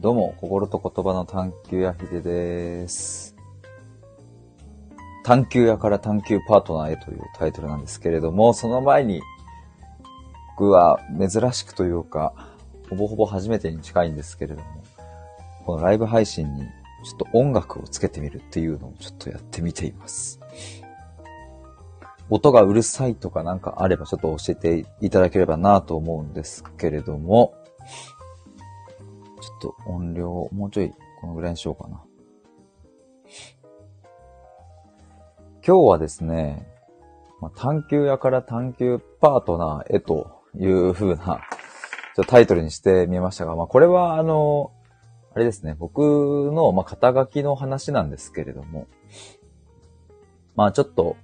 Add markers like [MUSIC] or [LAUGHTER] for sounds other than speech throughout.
どうも、心と言葉の探求屋秀でです。探求屋から探求パートナーへというタイトルなんですけれども、その前に、僕は珍しくというか、ほぼほぼ初めてに近いんですけれども、このライブ配信にちょっと音楽をつけてみるっていうのをちょっとやってみています。音がうるさいとかなんかあればちょっと教えていただければなと思うんですけれども、っと音量をもうちょいこのぐらいにしようかな。今日はですね、まあ、探求屋から探求パートナーへという風なちょタイトルにしてみましたが、まあ、これはあの、あれですね、僕の、ま、肩書きの話なんですけれども、まあちょっと、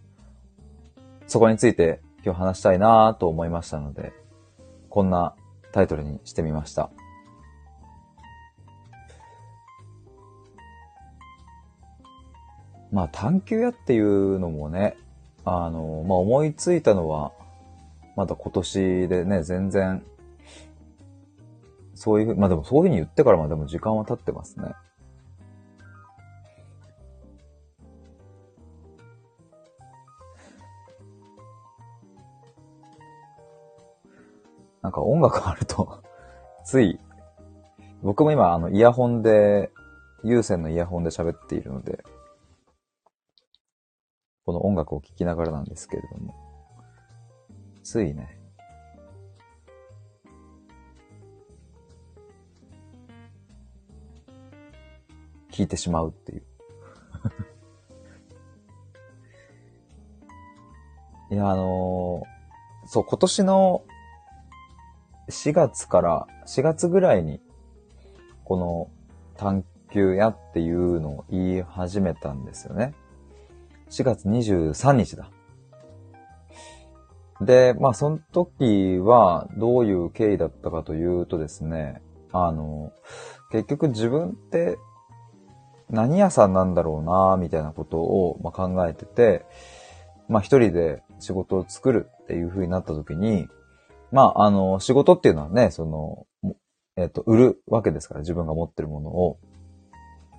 そこについて今日話したいなと思いましたので、こんなタイトルにしてみました。まあ探求屋っていうのもね、あの、まあ思いついたのは、まだ今年でね、全然、そういうふう、まあでもそういうふうに言ってからまあでも時間は経ってますね。なんか音楽あると [LAUGHS] つい、僕も今あのイヤホンで、有線のイヤホンで喋っているので、この音楽を聴きながらなんですけれども、ついね、聴いてしまうっていう。[LAUGHS] いや、あのー、そう、今年の4月から、4月ぐらいに、この探求屋っていうのを言い始めたんですよね。4月23日だ。で、まあ、その時はどういう経緯だったかというとですね、あの、結局自分って何屋さんなんだろうな、みたいなことを、ま考えてて、まあ、一人で仕事を作るっていう風になった時に、まあ、あの、仕事っていうのはね、その、えっ、と、売るわけですから、自分が持ってるものを。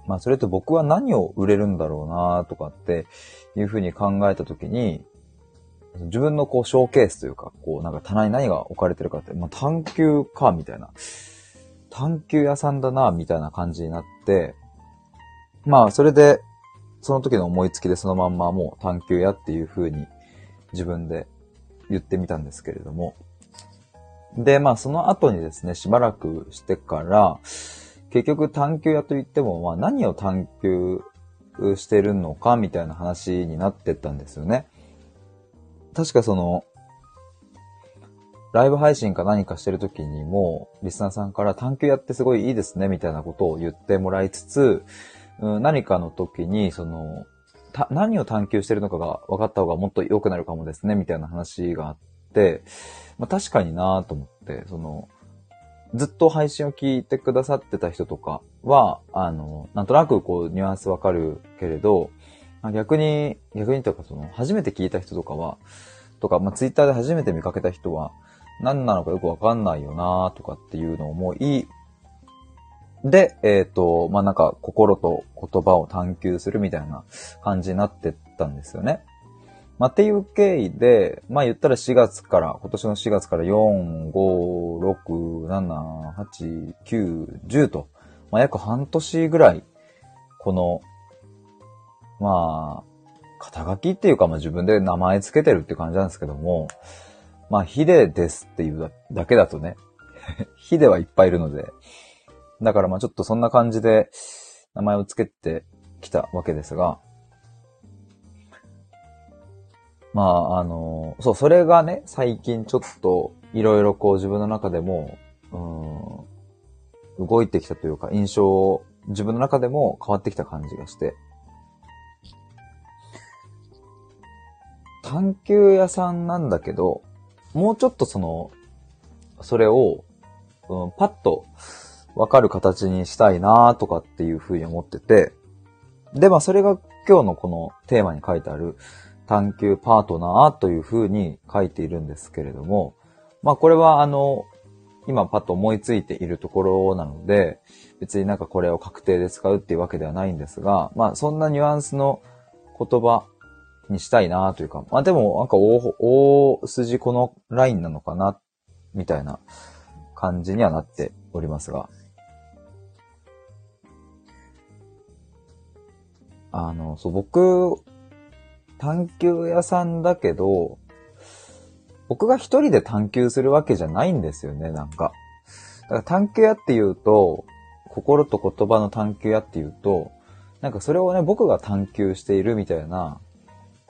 まあ、それと僕は何を売れるんだろうなとかっていうふうに考えたときに、自分のこう、ショーケースというか、こう、なんか棚に何が置かれてるかって、まあ、探求か、みたいな。探求屋さんだな、みたいな感じになって、まあ、それで、その時の思いつきでそのまんまもう探求屋っていうふうに自分で言ってみたんですけれども。で、まあ、その後にですね、しばらくしてから、結局探求屋といっても、まあ何を探求してるのかみたいな話になってったんですよね。確かその、ライブ配信か何かしてる時にも、リスナーさんから探求やってすごいいいですね、みたいなことを言ってもらいつつ、何かの時に、その、何を探求してるのかが分かった方がもっと良くなるかもですね、みたいな話があって、まあ確かになと思って、その、ずっと配信を聞いてくださってた人とかは、あの、なんとなくこう、ニュアンスわかるけれど、逆に、逆にというかその、初めて聞いた人とかは、とか、まあ、ツイッターで初めて見かけた人は、何なのかよくわかんないよなとかっていうのを思い、で、えっ、ー、と、まあ、なんか、心と言葉を探求するみたいな感じになってったんですよね。まあ、っていう経緯で、まあ、言ったら4月から、今年の4月から4、5、6、7、8、9、10と、まあ、約半年ぐらい、この、まあ、肩書きっていうか、まあ、自分で名前つけてるって感じなんですけども、まあ、ヒデですっていうだけだとね、[LAUGHS] ヒデはいっぱいいるので、だからまあちょっとそんな感じで名前をつけてきたわけですが、まあ、あの、そう、それがね、最近ちょっと、いろいろこう自分の中でも、うん、動いてきたというか、印象、自分の中でも変わってきた感じがして。探求屋さんなんだけど、もうちょっとその、それを、うん、パッとわかる形にしたいなとかっていうふうに思ってて、で、まあそれが今日のこのテーマに書いてある、探求パートナーというふうに書いているんですけれども、まあこれはあの、今パッと思いついているところなので、別になんかこれを確定で使うっていうわけではないんですが、まあそんなニュアンスの言葉にしたいなというか、まあでもなんか大、大筋このラインなのかな、みたいな感じにはなっておりますが。あの、そう、僕、探求屋さんだけど、僕が一人で探求するわけじゃないんですよね、なんか。だから探求屋って言うと、心と言葉の探求屋って言うと、なんかそれをね、僕が探求しているみたいな、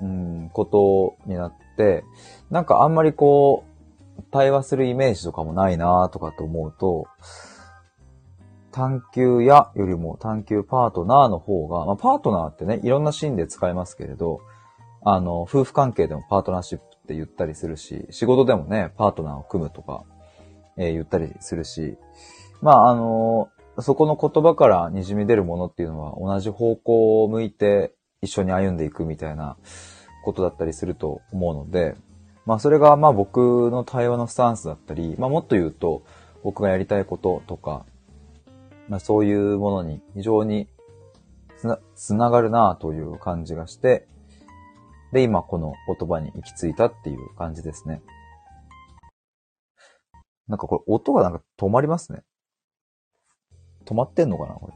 うん、ことになって、なんかあんまりこう、対話するイメージとかもないなとかと思うと、探求屋よりも探求パートナーの方が、まあ、パートナーってね、いろんなシーンで使えますけれど、あの、夫婦関係でもパートナーシップって言ったりするし、仕事でもね、パートナーを組むとか、えー、言ったりするし、まあ、あのそこの言葉から滲み出るものっていうのは同じ方向を向いて一緒に歩んでいくみたいなことだったりすると思うので、まあそれがまあ僕の対話のスタンスだったり、まあもっと言うと僕がやりたいこととか、まあそういうものに非常につな、がるなという感じがして、で、今この言葉に行き着いたっていう感じですね。なんかこれ音がなんか止まりますね。止まってんのかなこれ。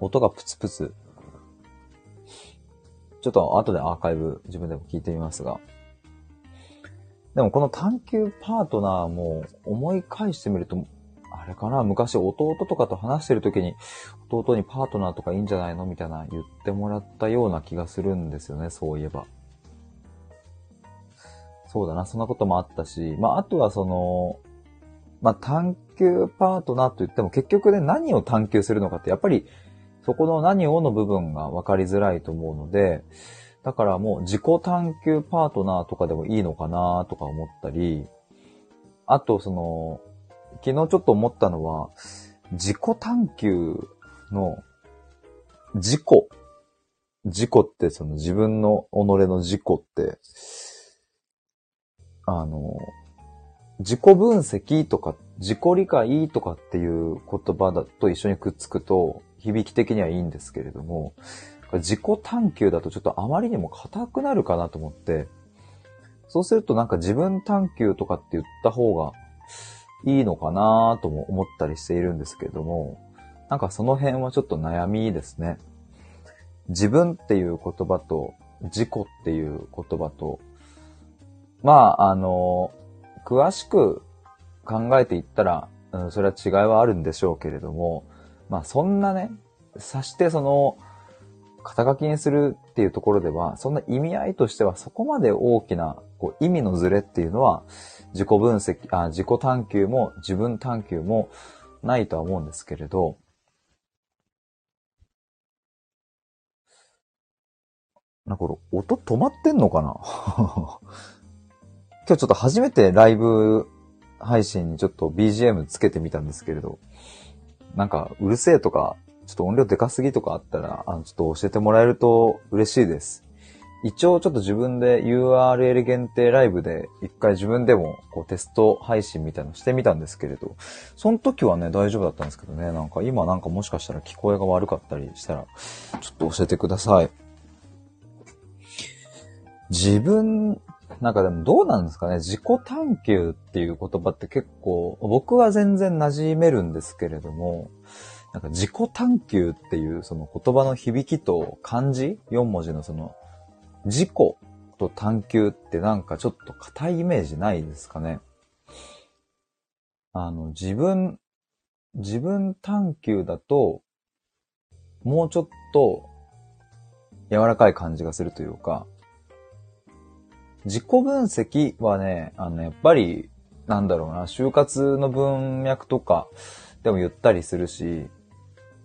音がプツプツ。ちょっと後でアーカイブ自分でも聞いてみますが。でもこの探求パートナーも思い返してみると、あれかな？昔弟とかと話してる時に弟にパートナーとかいいんじゃないの？みたいな言ってもらったような気がするんですよね、そういえば。そうだな、そんなこともあったし、まああとはその、まあ、探求パートナーと言っても結局ね、何を探求するのかって、やっぱりそこの何をの部分が分かりづらいと思うので、だからもう自己探求パートナーとかでもいいのかなとか思ったり、あとその、昨日ちょっと思ったのは、自己探求の自己。自己ってその自分の己の自己って、あの、自己分析とか自己理解とかっていう言葉だと一緒にくっつくと響き的にはいいんですけれども、自己探求だとちょっとあまりにも硬くなるかなと思って、そうするとなんか自分探求とかって言った方がいいのかなとも思ったりしているんですけれども、なんかその辺はちょっと悩みですね。自分っていう言葉と自己っていう言葉と、まあ、あの、詳しく考えていったら、うん、それは違いはあるんでしょうけれども、まあそんなね、さしてその、肩書きにするっていうところでは、そんな意味合いとしてはそこまで大きなこう意味のズレっていうのは、自己分析あ、自己探求も自分探求もないとは思うんですけれど、なんかこれ音止まってんのかな？[LAUGHS] 今日ちょっと初めてライブ配信にちょっと BGM つけてみたんですけれど、なんかうるせえとか、ちょっと音量でかすぎとかあったら、あの、ちょっと教えてもらえると嬉しいです。一応ちょっと自分で URL 限定ライブで一回自分でもこうテスト配信みたいのしてみたんですけれど、その時はね大丈夫だったんですけどね、なんか今なんかもしかしたら聞こえが悪かったりしたら、ちょっと教えてください。自分なんかでもどうなんですかね自己探求っていう言葉って結構、僕は全然馴染めるんですけれども、なんか自己探求っていうその言葉の響きと漢字 ?4 文字のその、自己と探求ってなんかちょっと硬いイメージないですかね。あの、自分、自分探求だと、もうちょっと柔らかい感じがするというか、自己分析はね、あの、やっぱり、なんだろうな、就活の文脈とかでも言ったりするし、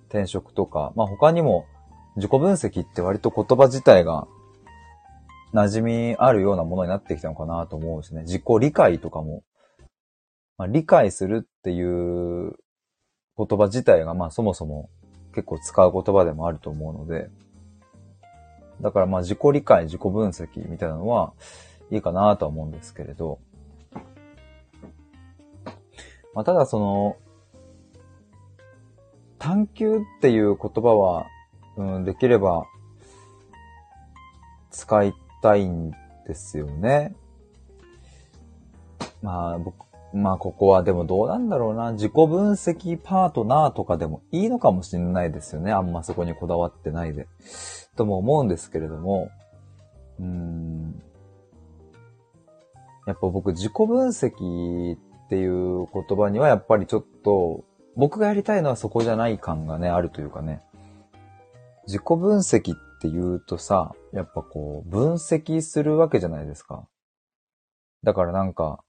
転職とか、まあ他にも自己分析って割と言葉自体が馴染みあるようなものになってきたのかなと思うしね。自己理解とかも、まあ、理解するっていう言葉自体がまあそもそも結構使う言葉でもあると思うので、だからまあ自己理解、自己分析みたいなのはいいかなとは思うんですけれど、まあ、ただその、探求っていう言葉は、うん、できれば使いたいんですよね。まあ僕、まあここはでもどうなんだろうな。自己分析パートナーとかでもいいのかもしれないですよね。あんまそこにこだわってないで。とも思うんですけれども。うーん。やっぱ僕自己分析っていう言葉にはやっぱりちょっと僕がやりたいのはそこじゃない感がね、あるというかね。自己分析っって言うとさ、やっぱこう、分析するわけじゃないですか。だからなんか、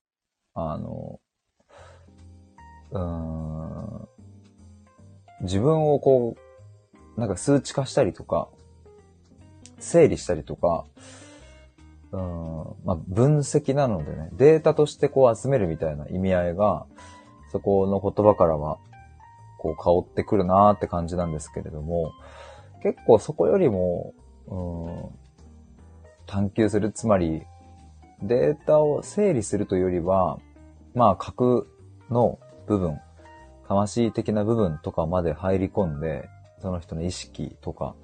あの、うーん、自分をこう、なんか数値化したりとか、整理したりとか、うん、まあ、分析なのでね、データとしてこう集めるみたいな意味合いが、そこの言葉からは、こう香ってくるなーって感じなんですけれども、結構そこよりも、うん、探求する、つまり、データを整理するというよりは、まあ、核の部分、魂的な部分とかまで入り込んで、その人の意識とか、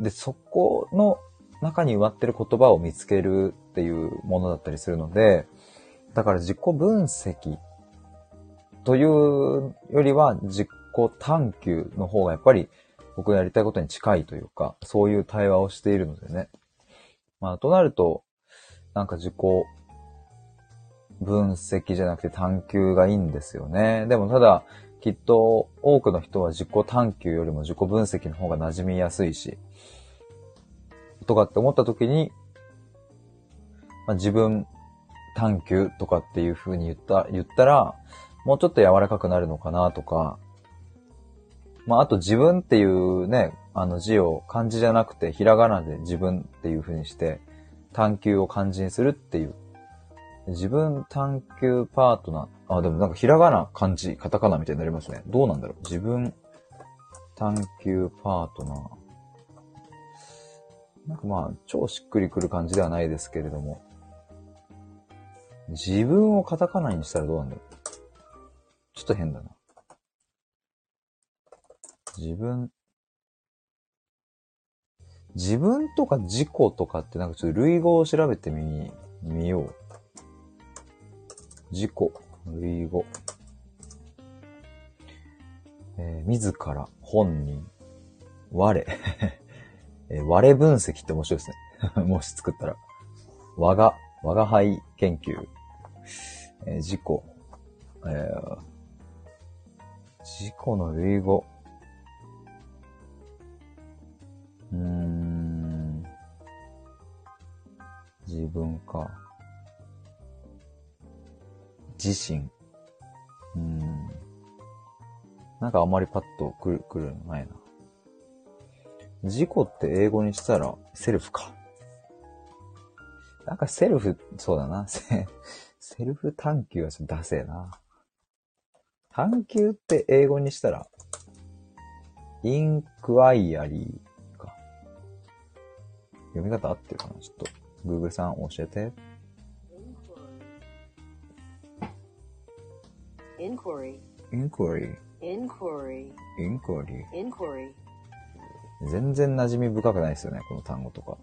で、そこの中に埋まってる言葉を見つけるっていうものだったりするので、だから自己分析というよりは自己探求の方がやっぱり僕がやりたいことに近いというか、そういう対話をしているのでね。まあ、となると、なんか自己分析じゃなくて探求がいいんですよね。でもただ、きっと多くの人は自己探求よりも自己分析の方が馴染みやすいし、とかって思った時に、まあ、自分探求とかっていう風に言った、言ったら、もうちょっと柔らかくなるのかなとか、まあ、あと自分っていうね、あの字を漢字じゃなくてひらがなで自分っていう風にして、探求を漢字にするっていう自分探求パートナー。あ、でもなんかひらがな、漢字、カタカナみたいになりますね。どうなんだろう自分探求パートナー。なんかまあ、超しっくりくる感じではないですけれども。自分をカタカナにしたらどうなんだろうちょっと変だな。自分、自分とか自己とかってなんかちょっと類語を調べてみ、みよう。自己、類語。えー、自ら、本人、我。[LAUGHS] えー、我分析って面白いですね。[LAUGHS] もし作ったら。我が、我が輩研究。えー、自己。えー、自己の類語。うん。自分か。自身。うん。なんかあまりパッとくる、くるのないな。自己って英語にしたらセルフか。なんかセルフ、そうだな。[LAUGHS] セセルフ探求はちょっとダセえな。探求って英語にしたら、インクワイアリー。読み方合ってるかな？ちょっと、Google さん教えて。inquiry, inquiry, inquiry, inquiry. inquiry, 全然馴染み深くないですよね、この単語とか。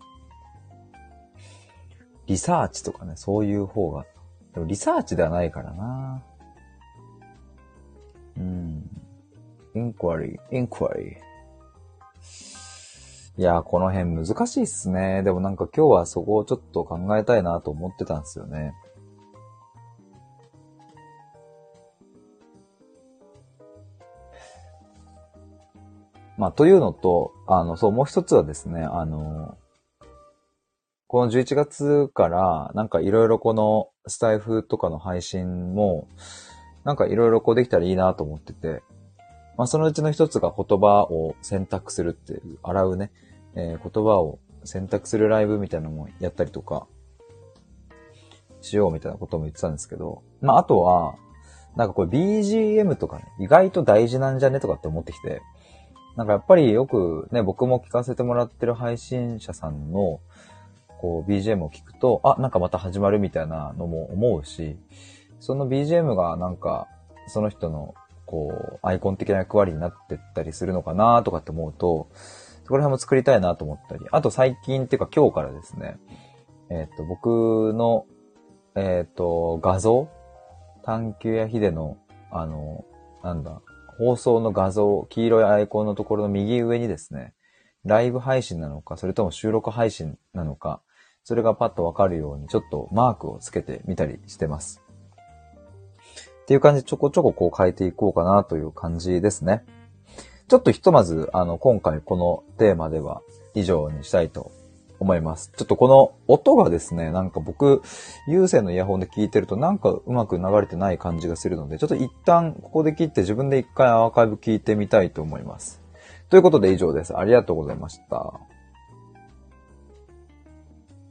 リサーチとかね、そういう方が。でもリサーチではないからな。うん。inquiry, inquiry. いやー、この辺難しいっすね。でもなんか今日はそこをちょっと考えたいなと思ってたんですよね。まあ、というのと、あの、そう、もう一つはですね、あの、この11月から、なんかいろいろこのスタイフとかの配信も、なんかいろいろこうできたらいいなと思ってて、まあそのうちの一つが言葉を選択するっていう、洗うね、えー、言葉を選択するライブみたいなのもやったりとか、しようみたいなことも言ってたんですけど、まああとは、なんかこれ BGM とかね、意外と大事なんじゃねとかって思ってきて、なんかやっぱりよくね、僕も聞かせてもらってる配信者さんの、こう BGM を聞くと、あ、なんかまた始まるみたいなのも思うし、その BGM がなんか、その人の、こう、アイコン的な役割になってったりするのかなとかって思うと、そこら辺も作りたいなと思ったり、あと最近っていうか今日からですね、えっ、と、僕の、えっ、と、画像探求やヒデの、あの、なんだ、放送の画像、黄色いアイコンのところの右上にですね、ライブ配信なのか、それとも収録配信なのか、それがパッとわかるように、ちょっとマークをつけてみたりしてます。っていう感じでちょこちょここう変えていこうかなという感じですね。ちょっとひとまず、あの、今回このテーマでは以上にしたいと思います。ちょっとこの音がですね、なんか僕、有線のイヤホンで聞いてるとなんかうまく流れてない感じがするので、ちょっと一旦ここで切って自分で一回アーカイブ聞いてみたいと思います。ということで以上です。ありがとうございました。